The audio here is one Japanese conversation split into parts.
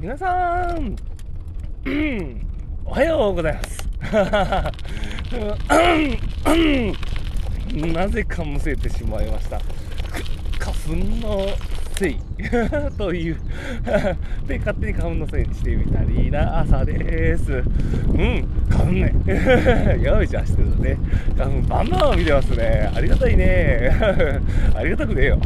皆さん、おはようございます。なぜかむせてしまいました。花粉のせい という で、勝手に花粉のせいにしてみたりな朝です。うん、花粉ね。よいしょしてるね。花粉バンバン見てますね。ありがたいね。ありがたくねえよ。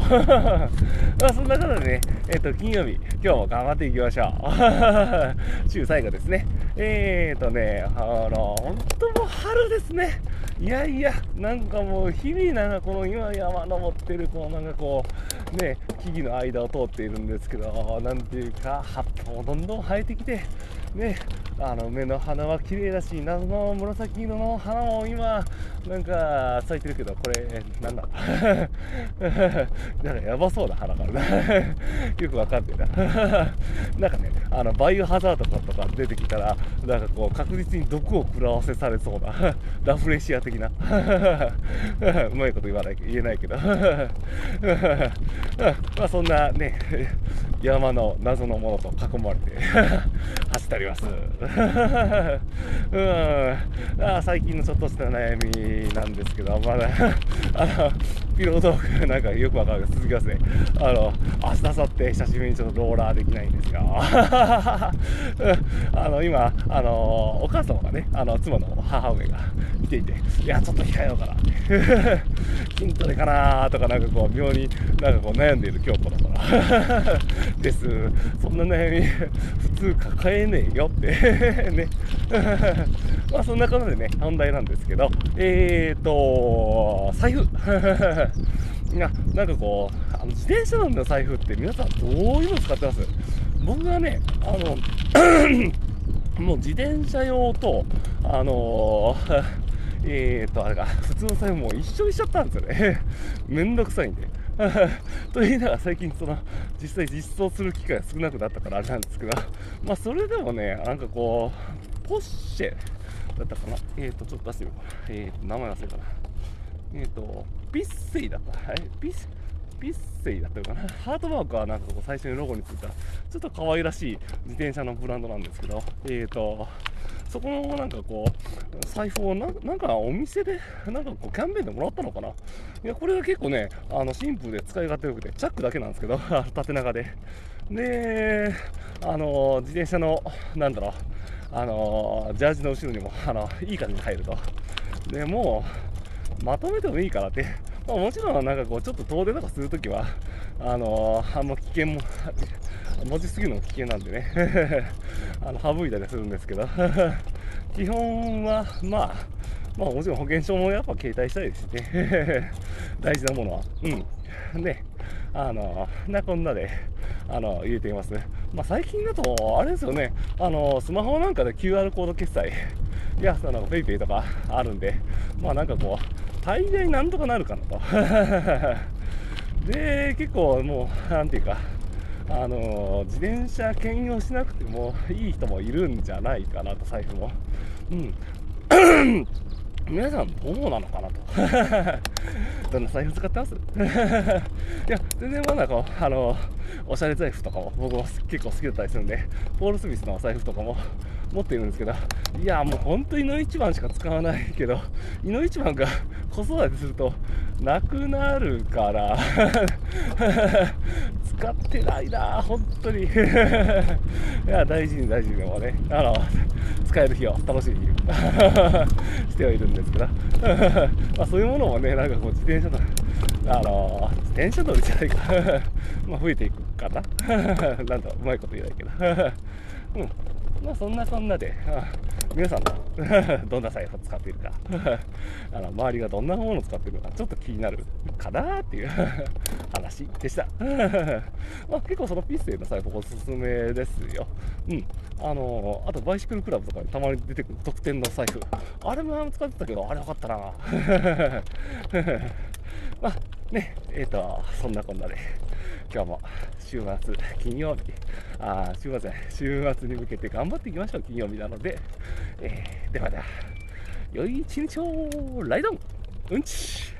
まあ、そんなことでね、えっ、ー、と、金曜日、今日も頑張っていきましょう。週最後ですね。えっ、ー、とね、あの、本当もう春ですね。いやいや、なんかもう日々なんかこの今山登ってる、このなんかこう、ね、木々の間を通っているんですけど、なんていうか、葉っぱもどんどん生えてきて、ね、あの梅の花は綺麗だし、謎の紫色の花も今、なんか咲いてるけど、これ、なんだ？なんかやばそうな花があるな。よくわかんねえな。なんかね、あのバイオハザードとか出てきたら、なんかこう、確実に毒を食らわせされそうな、ラフレシア的な、うまいこと言わない言えないけど。まあそんなね、山の謎のものと囲まれて。走っております。うんあ最近のちょっとした悩みなんですけど、まだ あのピロートークなんかよくわかる続きますね。あの明日、明後日久しぶりにちょっとローラーできないんですが、あの今あの、お母様がね、あの妻の母上が来ていて、いや、ちょっと控えようかな、筋トレかなとか、なんかこう、妙になんかこう悩んでいる今日この頃です。そんな悩み、普通抱えねえよって ね。まあそんなことでね、本題なんですけど、えーと、財布。いや、なんかこう、あの自転車の財布って皆さんどういうの使ってます？僕はね、あの、もう自転車用と、あのー、えーと、あれか、普通の財布も一緒にしちゃったんですよね。めんどくさいんで。と言いながら最近その実際実装する機会が少なくなったからあれなんですけど、まあそれでもね、なんかこう、ポッシェだったかな？えーと、ちょっと出してみようかな。えーと、名前忘れたな。えっ、ー、と、ピッセイだった。はい、ピッピッセイだったのかな？ハートマークはなんかこう最初にロゴについた、ちょっと可愛らしい自転車のブランドなんですけど、えっ、ー、と、そこのなんかこう、財布をなんかお店で、なんかこうキャンペーンでもらったのかな？いや、これが結構ね、あの、シンプルで使い勝手よくて、チャックだけなんですけど、縦長で。で、あの、自転車の、なんだろう、あの、ジャージの後ろにも、あの、いい感じに入ると。で、もう、まとめてもいいかなって。まあ、もちろん、なんかこう、ちょっと遠出とかするときは、あのあんま危険も、持ちすぎるのも危険なんでね あの省いたりするんですけど基本は、まあ、まあもちろん保険証もやっぱ携帯したいですね大事なものは。うん。ね、あの、なこんなで、あの、入れています。まあ最近だと、あれですよね、あの、スマホなんかで QR コード決済、いや、その PayPay とかあるんで、まあなんかこう、大概なんとかなるかなと。で、結構もう、なんていうか、あの自転車兼用しなくてもいい人もいるんじゃないかなと、財布も。うん。皆さんどうなのかなと。どんな財布使ってます？いや、全然まだこう、あの、おしゃれ財布とかも僕も結構好きだったりするんで、ポール・スミスのお財布とかも持っているんですけど、いや、もう本当にの一番しか使わないけど、いの一番が 子育てするとなくなるから使ってないな、本当に。いや、大事に大事にもね、あの、使える日を楽しみにしてはいるんですけど まあそういうものもね、なんかこう自転車とあの自転車乗りじゃないか。まあ増えていくかな。なんだうまいこと言えないけど。うん。まあそんなそんなで、皆さんの どんな財布を使っているか。あの周りがどんなものを使っているのかちょっと気になるかなっていう 話でした。ま、結構そのピッセイの財布おすすめですよ。うん。あのあとバイシクルクラブとかにたまに出てくる特典の財布。あれも使ってたけどあれよかったな。まあねえっ、ー、とそんなこんなで。今日も週末、金曜日、あ週末週末に向けて頑張っていきましょう、金曜日なので、えー、ではでは、良い一日を。ライドン。うんち。